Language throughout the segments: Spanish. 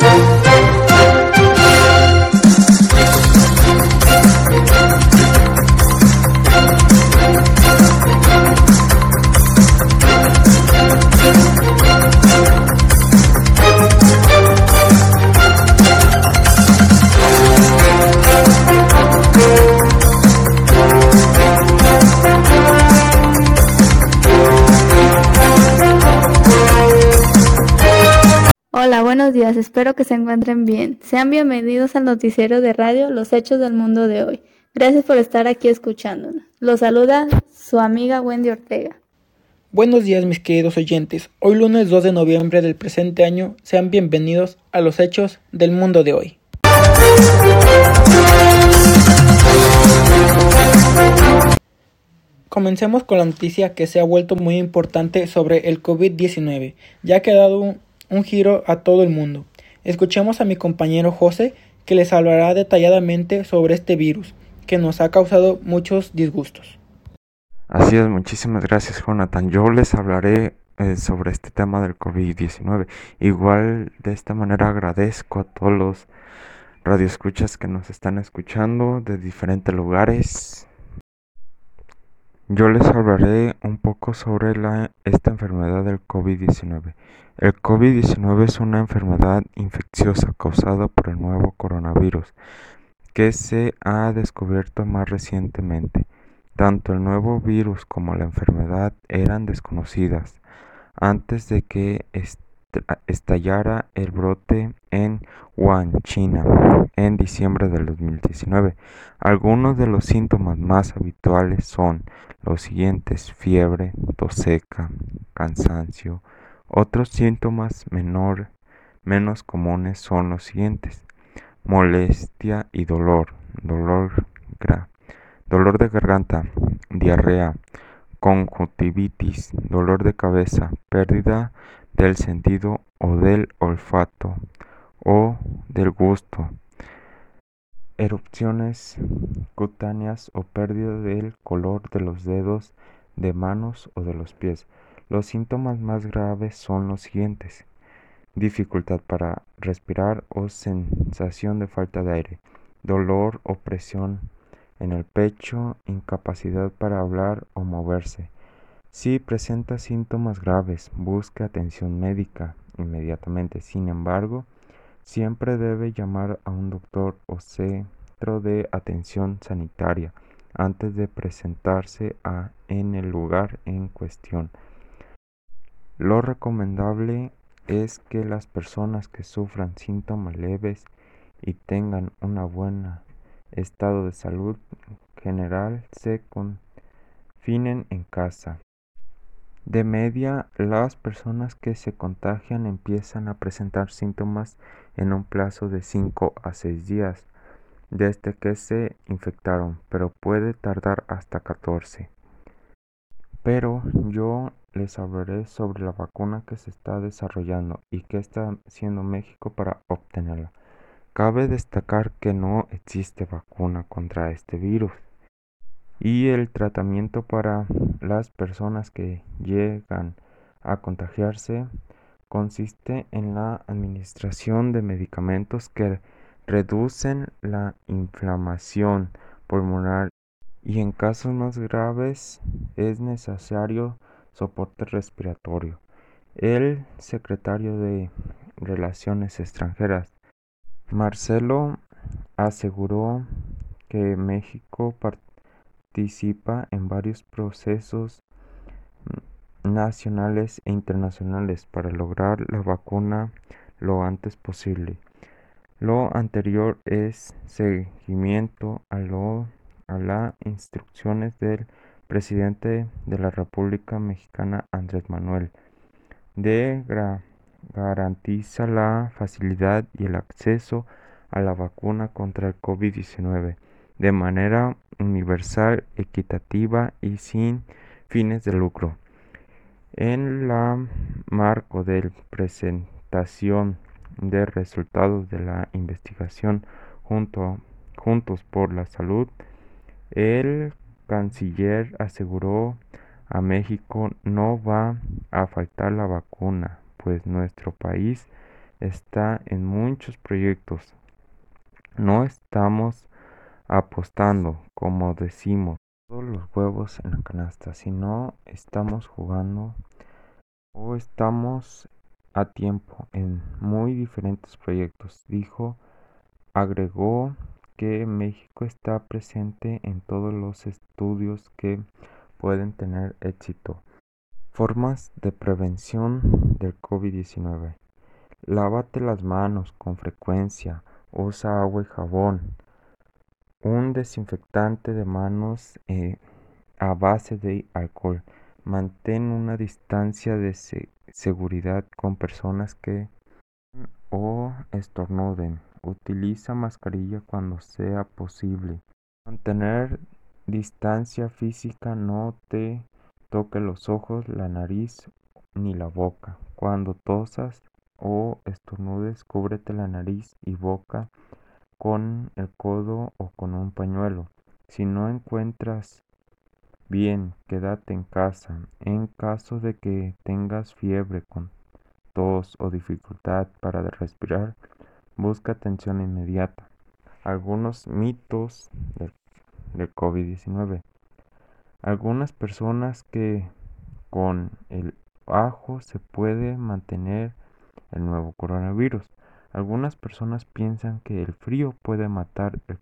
Hola, buenos días, espero que se encuentren bien. Sean bienvenidos al noticiero de radio Los Hechos del Mundo de hoy. Gracias por estar aquí escuchándonos. Los saluda su amiga Wendy Ortega. Buenos días mis queridos oyentes. Hoy lunes 2 de noviembre del presente año, sean bienvenidos a los Hechos del Mundo de hoy. Comencemos con la noticia que se ha vuelto muy importante sobre el COVID-19, ya que ha dado un, giro a todo el mundo. Escuchemos a mi compañero José, que les hablará detalladamente sobre este virus, que nos ha causado muchos disgustos. Así es, muchísimas gracias Jonathan. Yo les hablaré eh, sobre este tema del COVID-19. Igual de esta manera agradezco a todos los radioescuchas que nos están escuchando de diferentes lugares. Yo les hablaré un poco sobre esta enfermedad del COVID-19. El COVID-19 es una enfermedad infecciosa causada por el nuevo coronavirus que se ha descubierto más recientemente. Tanto el nuevo virus como la enfermedad eran desconocidas antes de que estallara el brote en Wuhan, China, en diciembre del 2019. Algunos de los síntomas más habituales son los siguientes: fiebre, tos seca, cansancio, otros síntomas menor, menos comunes son los siguientes: molestia y dolor, dolor, dolor de garganta, diarrea, conjuntivitis, dolor de cabeza, pérdida del sentido o del olfato o del gusto, erupciones cutáneas o pérdida del color de los dedos de manos o de los pies. Los síntomas más graves son los siguientes: dificultad para respirar o sensación de falta de aire, dolor o presión en el pecho, incapacidad para hablar o moverse. Si presenta síntomas graves, busque atención médica inmediatamente. Sin embargo, siempre debe llamar a un doctor o centro de atención sanitaria antes de presentarse a, en el lugar en cuestión. Lo recomendable es que las personas que sufran síntomas leves y tengan un buen estado de salud general se confinen en casa. De media, las personas que se contagian empiezan a presentar síntomas en un plazo de 5 a 6 días desde que se infectaron, pero puede tardar hasta 14. Pero yo les hablaré sobre la vacuna que se está desarrollando y qué está haciendo México para obtenerla. Cabe destacar que no existe vacuna contra este virus y el tratamiento para las personas que llegan a contagiarse consiste en la administración de medicamentos que reducen la inflamación pulmonar y en casos más graves es necesario soporte respiratorio. El secretario de Relaciones Extranjeras, Marcelo, aseguró que México participa en varios procesos nacionales e internacionales para lograr la vacuna lo antes posible. Lo anterior es seguimiento a, a las instrucciones del presidente de la República Mexicana Andrés Manuel de garantiza la facilidad y el acceso a la vacuna contra el COVID-19 de manera universal, equitativa y sin fines de lucro. En la marco de presentación de resultados de la investigación junto, Juntos por la Salud, el canciller aseguró a México no va a faltar la vacuna, pues nuestro país está en muchos proyectos. No estamos apostando, como decimos, todos los huevos en la canasta, sino estamos jugando o estamos a tiempo en muy diferentes proyectos, dijo. Agregó que México está presente en todos los estudios que pueden tener éxito. Formas de prevención del COVID-19. Lávate las manos con frecuencia. Usa agua y jabón. Un desinfectante de manos eh, a base de alcohol. Mantén una distancia de seguridad con personas que o estornuden. Utiliza mascarilla cuando sea posible. Mantener distancia física no te toque los ojos, la nariz ni la boca. Cuando tosas o estornudes, cúbrete la nariz y boca con el codo o con un pañuelo. Si no encuentras bien, quédate en casa. En caso de que tengas fiebre con tos o dificultad para respirar, busca atención inmediata. Algunos mitos del, COVID-19. Algunas personas que con el ajo se puede mantener el nuevo coronavirus. Algunas personas piensan que el frío puede matar el,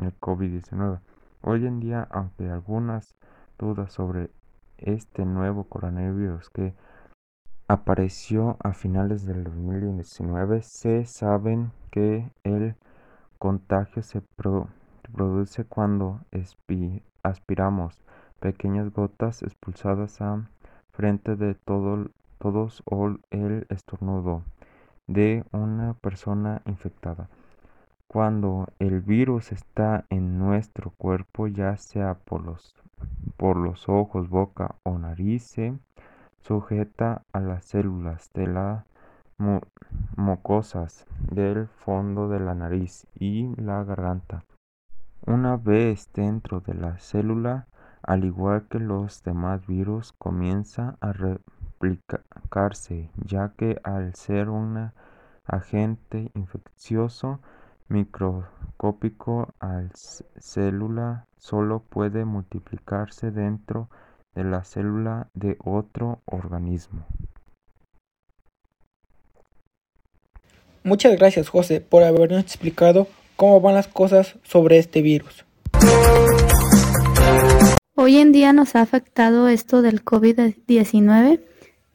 el COVID-19. Hoy en día, aunque algunas dudas sobre este nuevo coronavirus que apareció a finales del 2019, se saben que el contagio se produce cuando aspiramos pequeñas gotas expulsadas a frente de todo, todos o el estornudo de una persona infectada. Cuando el virus está en nuestro cuerpo, ya sea por los, por los ojos, boca o nariz, sujeta a las células de las mucosas del fondo de la nariz y la garganta. Una vez dentro de la célula, al igual que los demás virus, comienza a replicarse, ya que al ser un agente infeccioso microscópico al célula solo puede multiplicarse dentro de la célula de otro organismo. Muchas gracias José por habernos explicado cómo van las cosas sobre este virus. Hoy en día nos ha afectado esto del COVID-19,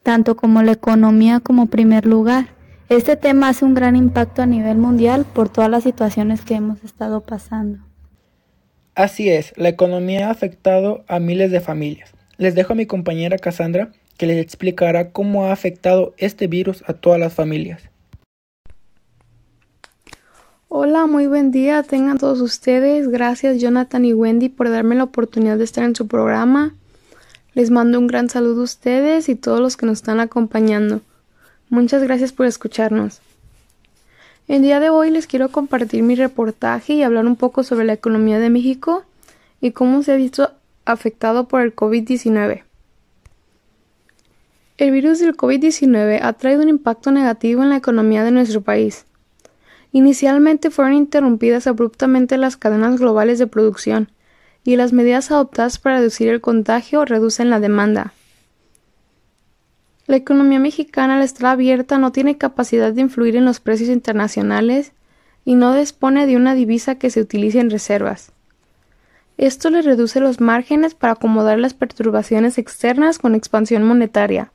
tanto como la economía como primer lugar. Este tema hace un gran impacto a nivel mundial por todas las situaciones que hemos estado pasando. Así es, la economía ha afectado a miles de familias. Les dejo a mi compañera Cassandra que les explicará cómo ha afectado este virus a todas las familias. Hola, muy buen día tengan todos ustedes. Gracias Jonathan y Wendy por darme la oportunidad de estar en su programa. Les mando un gran saludo a ustedes y todos los que nos están acompañando. Muchas gracias por escucharnos. El día de hoy les quiero compartir mi reportaje y hablar un poco sobre la economía de México y cómo se ha visto afectado por el COVID-19. El virus del COVID-19 ha traído un impacto negativo en la economía de nuestro país. Inicialmente fueron interrumpidas abruptamente las cadenas globales de producción, y las medidas adoptadas para reducir el contagio reducen la demanda. La economía mexicana al estar abierta no tiene capacidad de influir en los precios internacionales y no dispone de una divisa que se utilice en reservas. Esto le reduce los márgenes para acomodar las perturbaciones externas con expansión monetaria.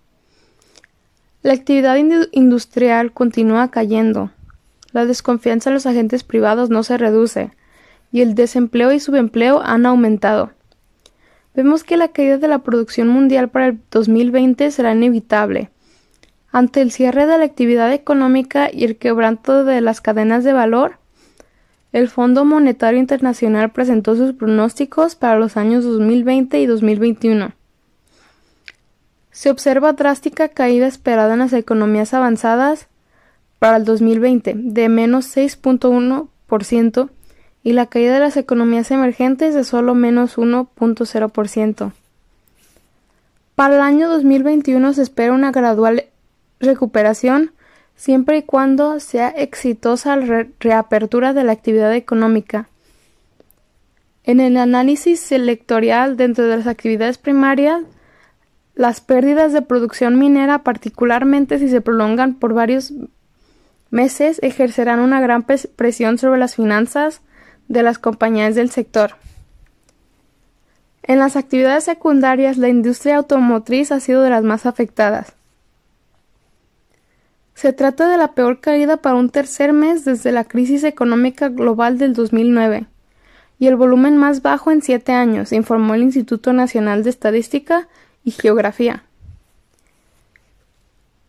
La actividad industrial continúa cayendo. La desconfianza en los agentes privados no se reduce y el desempleo y subempleo han aumentado. Vemos que la caída de la producción mundial para el 2020 será inevitable. Ante el cierre de la actividad económica y el quebranto de las cadenas de valor, el Fondo Monetario Internacional presentó sus pronósticos para los años 2020 y 2021. Se observa drástica caída esperada en las economías avanzadas para el 2020 de menos 6.1% y la caída de las economías emergentes de solo menos 1.0%. Para el año 2021 se espera una gradual recuperación siempre y cuando sea exitosa la reapertura de la actividad económica. En el análisis selectorial dentro de las actividades primarias, las pérdidas de producción minera, particularmente si se prolongan por varios meses, ejercerán una gran presión sobre las finanzas de las compañías del sector. En las actividades secundarias, la industria automotriz ha sido de las más afectadas. Se trata de la peor caída para un tercer mes desde la crisis económica global del 2009 y el volumen más bajo en siete años, informó el Instituto Nacional de Estadística y Geografía.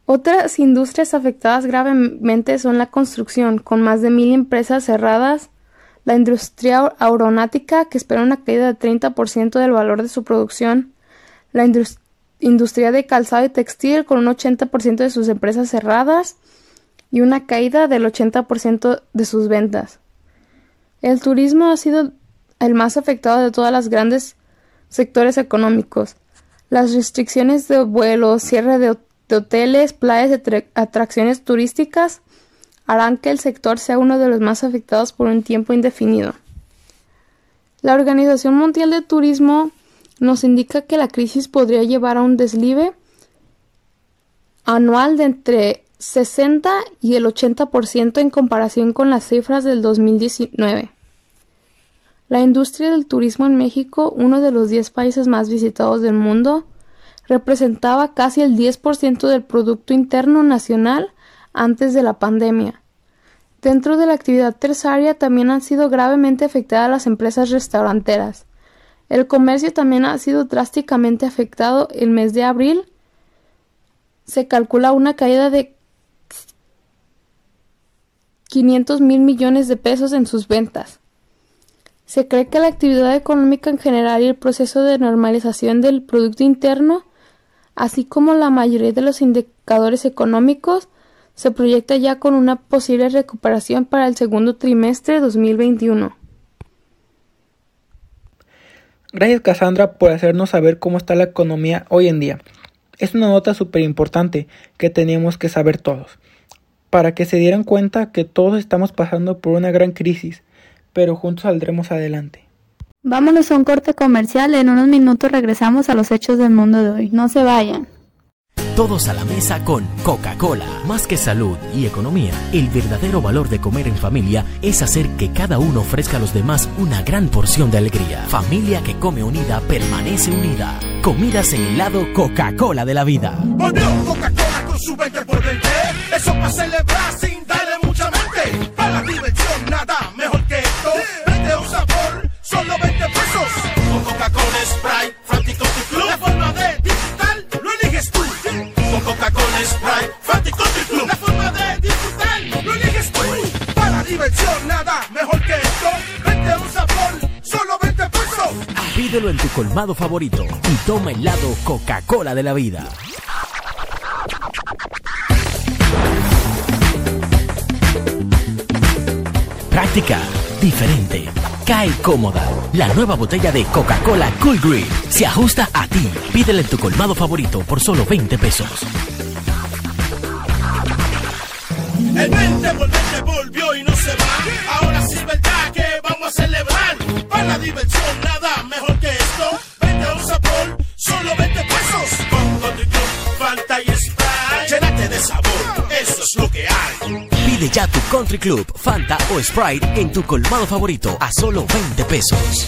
Otras industrias afectadas gravemente son la construcción, con más de mil empresas cerradas, la industria aeronáutica, que espera una caída de 30% del valor de su producción, la industria de calzado y textil, con un 80% de sus empresas cerradas y una caída del 80% de sus ventas. El turismo ha sido el más afectado de todas las grandes sectores económicos. Las restricciones de vuelos, cierre de, hoteles, playas y atracciones turísticas harán que el sector sea uno de los más afectados por un tiempo indefinido. La Organización Mundial de Turismo nos indica que la crisis podría llevar a un deslive anual de entre 60 y el 80% en comparación con las cifras del 2019. La industria del turismo en México, uno de los 10 países más visitados del mundo, representaba casi el 10% del Producto Interno Nacional antes de la pandemia. Dentro de la actividad terciaria también han sido gravemente afectadas las empresas restauranteras. El comercio también ha sido drásticamente afectado el mes de abril. Se calcula una caída de 500 mil millones de pesos en sus ventas. Se cree que la actividad económica en general y el proceso de normalización del Producto Interno, así como la mayoría de los indicadores económicos, se proyecta ya con una posible recuperación para el segundo trimestre de 2021. Gracias Cassandra por hacernos saber cómo está la economía hoy en día. Es una nota súper importante que teníamos que saber todos, para que se dieran cuenta que todos estamos pasando por una gran crisis pero juntos saldremos adelante. Vámonos a un corte comercial, en unos minutos regresamos a los hechos del mundo de hoy. No se vayan. Todos a la mesa con Coca-Cola. Más que salud y economía, el verdadero valor de comer en familia es hacer que cada uno ofrezca a los demás una gran porción de alegría. Familia que come unida permanece unida. Comidas en el lado Coca-Cola de la vida. Coca-Cola con su 20 por 20. Eso para celebrar sin darle mucha mente. Para la diversión, nada mejor La forma de disfrutar lo eliges tú. Para diversión, nada mejor que esto. Vete un sabor, solo 20 pesos. Pídelo en tu colmado favorito y toma el lado Coca-Cola de la vida. Práctica, diferente, cae cómoda. La nueva botella de Coca-Cola Cool Green se ajusta a ti. Pídele en tu colmado favorito por solo 20 pesos. El 20 por 20 volvió y no se va. Ahora sí, verdad que vamos a celebrar. Para la diversión, nada mejor que esto. Vente a un sabor, solo 20 pesos. Con Country Club, Fanta y Sprite. Llénate de sabor, eso es lo que hay. Pide ya tu Country Club, Fanta o Sprite en tu colmado favorito a solo 20 pesos.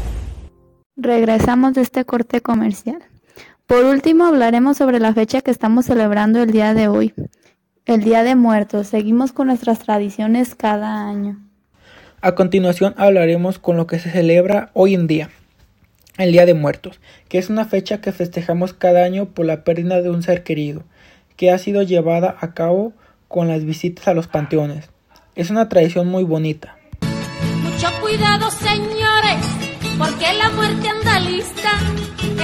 Regresamos de este corte comercial. Por último, hablaremos sobre la fecha que estamos celebrando el día de hoy, el Día de Muertos. Seguimos con nuestras tradiciones cada año. A continuación hablaremos con lo que se celebra hoy en día, el Día de Muertos, que es una fecha que festejamos cada año por la pérdida de un ser querido, que ha sido llevada a cabo con las visitas a los panteones. Es una tradición muy bonita. Mucho cuidado, señores, porque la muerte anda lista.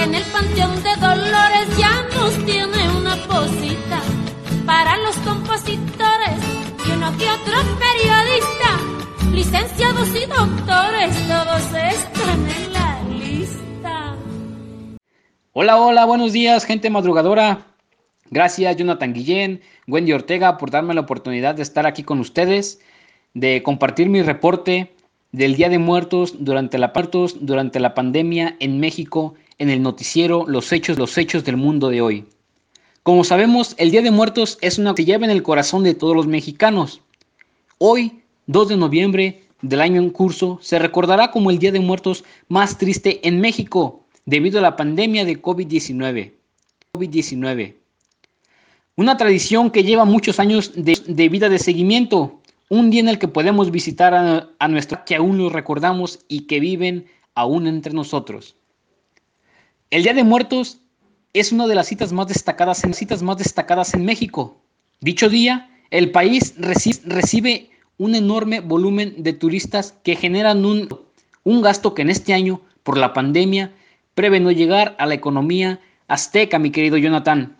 En el panteón de Dolores ya nos tiene una posita para los compositores y uno que otro periodista, licenciados y doctores, todos están en la lista. Hola, hola, buenos días, gente madrugadora. Gracias, Jonathan Guillén, Wendy Ortega, por darme la oportunidad de estar aquí con ustedes, de compartir mi reporte del Día de Muertos durante la, durante la pandemia en México, en el noticiero Los Hechos, los Hechos del Mundo de hoy. Como sabemos, el Día de Muertos es una que lleva en el corazón de todos los mexicanos. Hoy, 2 de noviembre del año en curso, se recordará como el Día de Muertos más triste en México debido a la pandemia de COVID-19. COVID-19. Una tradición que lleva muchos años de, vida de seguimiento. Un día en el que podemos visitar a, nuestros que aún los recordamos y que viven aún entre nosotros. El Día de Muertos es una de las citas más destacadas en, citas más destacadas en México. Dicho día, el país recibe, un enorme volumen de turistas que generan un, un gasto que en este año, por la pandemia, prevé no llegar a la economía azteca, mi querido Jonathan.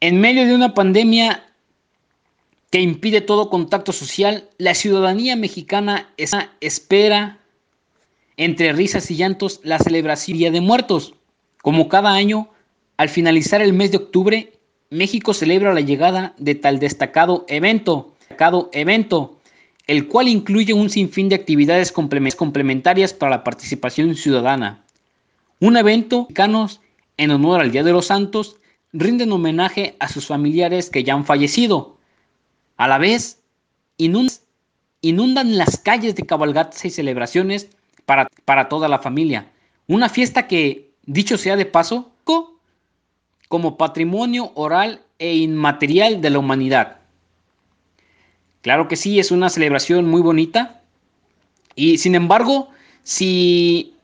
En medio de una pandemia que impide todo contacto social, la ciudadanía mexicana espera entre risas y llantos la celebración Día de Muertos. Como cada año, al finalizar el mes de octubre, México celebra la llegada de tal destacado evento, evento, el cual incluye un sinfín de actividades complementarias para la participación ciudadana. Un evento en honor al Día de los Santos rinden homenaje a sus familiares que ya han fallecido. A la vez, inundan las calles de cabalgatas y celebraciones para, para toda la familia. Una fiesta que, dicho sea de paso, como patrimonio oral e inmaterial de la humanidad. Claro que sí, es una celebración muy bonita. Y sin embargo, si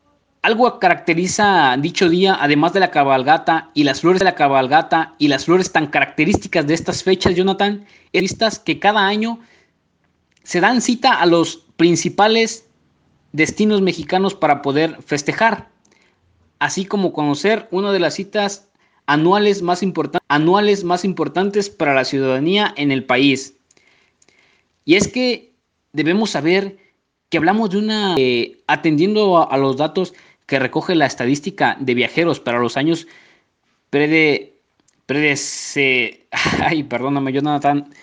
algo caracteriza dicho día, además de la cabalgata y las flores de la cabalgata y las flores tan características de estas fechas, Jonathan, es que cada año se dan cita a los principales destinos mexicanos para poder festejar, así como conocer una de las citas anuales más, importantes para la ciudadanía en el país. Y es que debemos saber que hablamos de una, eh, atendiendo a, los datos que recoge la estadística de viajeros para los años prede, predece, ay, perdóname, Jonathan,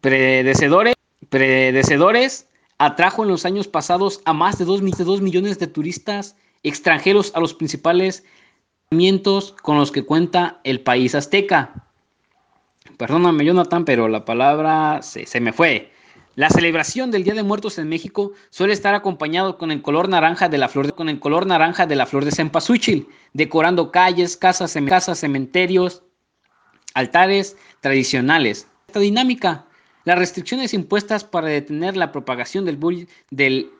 predecedores, predecedores, atrajo en los años pasados a más de 2, millones de turistas extranjeros a los principales con los que cuenta el país azteca. Perdóname, Jonathan, pero la palabra se, se me fue. La celebración del Día de Muertos en México suele estar acompañado con el color naranja de la flor de, con el color naranja de la flor de cempasúchil, decorando calles, casas, casas, cementerios, altares tradicionales. Esta dinámica, las restricciones impuestas para detener la propagación del, del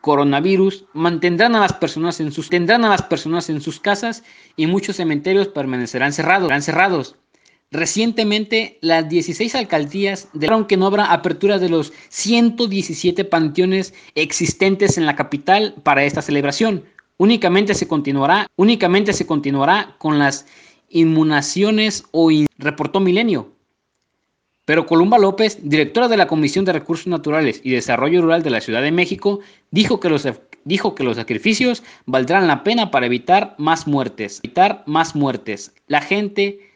coronavirus mantendrán a las personas en sus tendrán a las personas en sus casas y muchos cementerios permanecerán cerrados. Recientemente, las 16 alcaldías declararon que no habrá apertura de los 117 panteones existentes en la capital para esta celebración. Únicamente se continuará, únicamente se continuará con las inmunaciones o reportó Milenio. Pero Columba López, directora de la Comisión de Recursos Naturales y Desarrollo Rural de la Ciudad de México, dijo que los, dijo que los sacrificios valdrán la pena para evitar más muertes. Evitar más muertes. La gente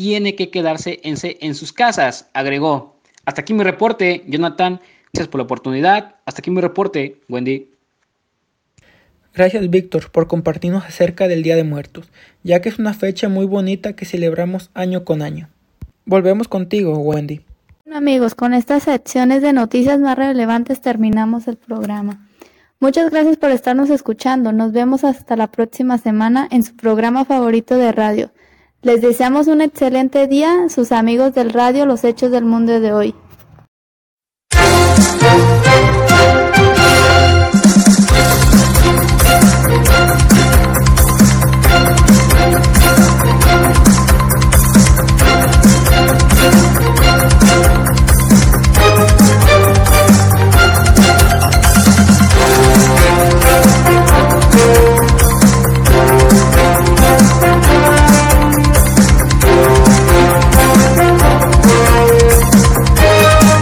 tiene que quedarse en, en sus casas, agregó. Hasta aquí mi reporte, Jonathan. Gracias por la oportunidad. Hasta aquí mi reporte, Wendy. Gracias, Víctor, por compartirnos acerca del Día de Muertos, ya que es una fecha muy bonita que celebramos año con año. Volvemos contigo, Wendy. Bueno, amigos, con estas secciones de noticias más relevantes terminamos el programa. Muchas gracias por estarnos escuchando. Nos vemos hasta la próxima semana en su programa favorito de radio. Les deseamos un excelente día, sus amigos del radio Los Hechos del Mundo de hoy.